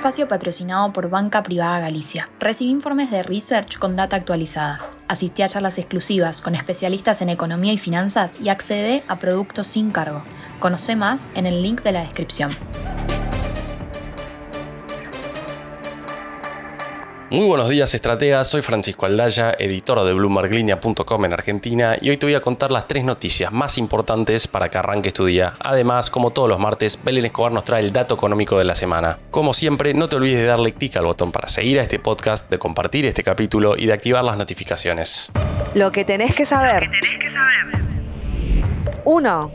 espacio patrocinado por Banca Privada Galicia. Recibe informes de research con data actualizada. Asistí a charlas exclusivas con especialistas en economía y finanzas y accede a productos sin cargo. Conoce más en el link de la descripción. Muy buenos días, estrategas. Soy Francisco Aldaya, editor de BloombergLinea.com en Argentina, y hoy te voy a contar las tres noticias más importantes para que arranques tu día. Además, como todos los martes, Belén Escobar nos trae el dato económico de la semana. Como siempre, no te olvides de darle clic al botón para seguir a este podcast, de compartir este capítulo y de activar las notificaciones. Lo que tenés que saber. 1.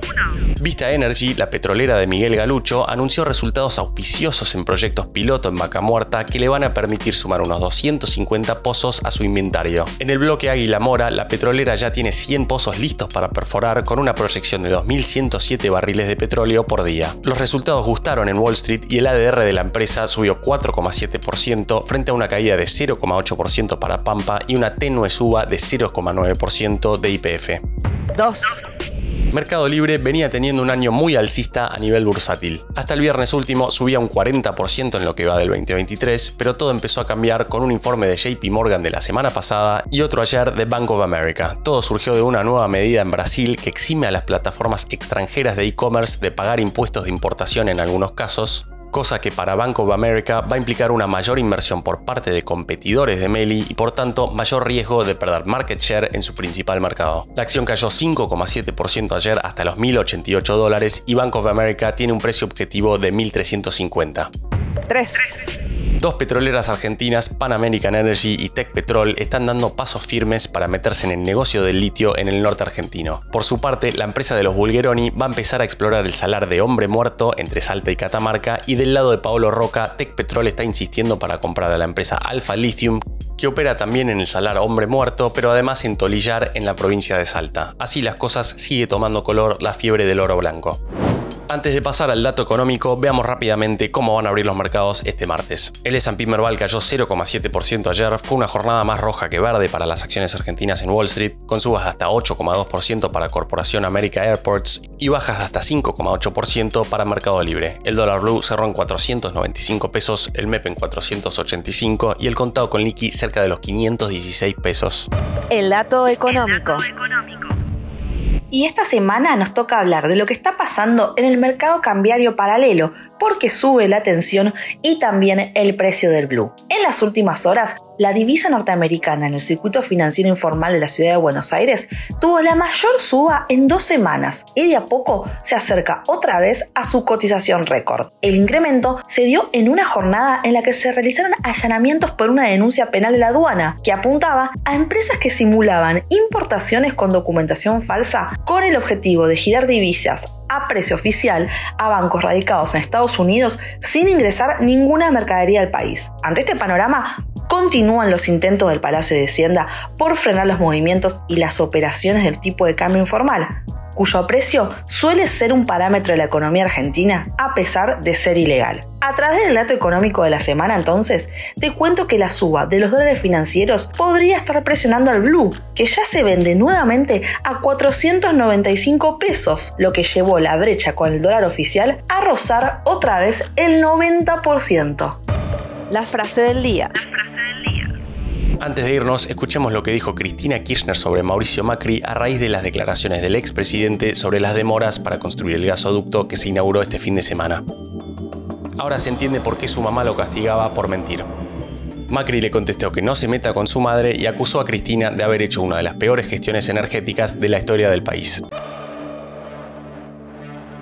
Vista Energy, la petrolera de Miguel Galucho, anunció resultados auspiciosos en proyectos piloto en Vaca Muerta que le van a permitir sumar unos 250 pozos a su inventario. En el bloque Águila Mora, la petrolera ya tiene 100 pozos listos para perforar con una proyección de 2.107 barriles de petróleo por día. Los resultados gustaron en Wall Street y el ADR de la empresa subió 4,7% frente a una caída de 0,8% para Pampa y una tenue suba de 0,9% de IPF. 2. Mercado Libre venía teniendo un año muy alcista a nivel bursátil. Hasta el viernes último subía un 40% en lo que va del 2023, pero todo empezó a cambiar con un informe de JP Morgan de la semana pasada y otro ayer de Bank of America. Todo surgió de una nueva medida en Brasil que exime a las plataformas extranjeras de e-commerce de pagar impuestos de importación en algunos casos, cosa que para Bank of America va a implicar una mayor inversión por parte de competidores de Meli y por tanto mayor riesgo de perder market share en su principal mercado. La acción cayó 5,7% ayer hasta los 1.088 dólares y Bank of America tiene un precio objetivo de 1.350. 3. Dos petroleras argentinas, Pan American Energy y Tech Petrol, están dando pasos firmes para meterse en el negocio del litio en el norte argentino. Por su parte, la empresa de los Bulgeroni va a empezar a explorar el salar de hombre muerto entre Salta y Catamarca y del lado de Paolo Roca, Tech Petrol está insistiendo para comprar a la empresa Alfa Lithium, que opera también en el salar Hombre Muerto, pero además en Tolillar en la provincia de Salta. Así las cosas sigue tomando color la fiebre del oro blanco. Antes de pasar al dato económico, veamos rápidamente cómo van a abrir los mercados este martes. El S&P Merval cayó 0,7% ayer, fue una jornada más roja que verde para las acciones argentinas en Wall Street, con subas de hasta 8,2% para Corporación America Airports y bajas de hasta 5,8% para Mercado Libre. El dólar blue cerró en 495 pesos, el MEP en 485 y el contado con liqui cerca de los 516 pesos. El dato económico. Y esta semana nos toca hablar de lo que está pasando en el mercado cambiario paralelo, porque sube la tensión y también el precio del blue. En las últimas horas, la divisa norteamericana en el circuito financiero informal de la ciudad de Buenos Aires tuvo la mayor suba en dos semanas y de a poco se acerca otra vez a su cotización récord. El incremento se dio en una jornada en la que se realizaron allanamientos por una denuncia penal de la aduana que apuntaba a empresas que simulaban importaciones con documentación falsa con el objetivo de girar divisas a precio oficial a bancos radicados en Estados Unidos sin ingresar ninguna mercadería al país. Ante este panorama, continúan los intentos del Palacio de Hacienda por frenar los movimientos y las operaciones del tipo de cambio informal, cuyo precio suele ser un parámetro de la economía argentina a pesar de ser ilegal. A través del dato económico de la semana entonces, te cuento que la suba de los dólares financieros podría estar presionando al blue, que ya se vende nuevamente a 495 pesos, lo que llevó la brecha con el dólar oficial a rozar otra vez el 90%. La frase del día. Antes de irnos, escuchemos lo que dijo Cristina Kirchner sobre Mauricio Macri a raíz de las declaraciones del expresidente sobre las demoras para construir el gasoducto que se inauguró este fin de semana. Ahora se entiende por qué su mamá lo castigaba por mentir. Macri le contestó que no se meta con su madre y acusó a Cristina de haber hecho una de las peores gestiones energéticas de la historia del país.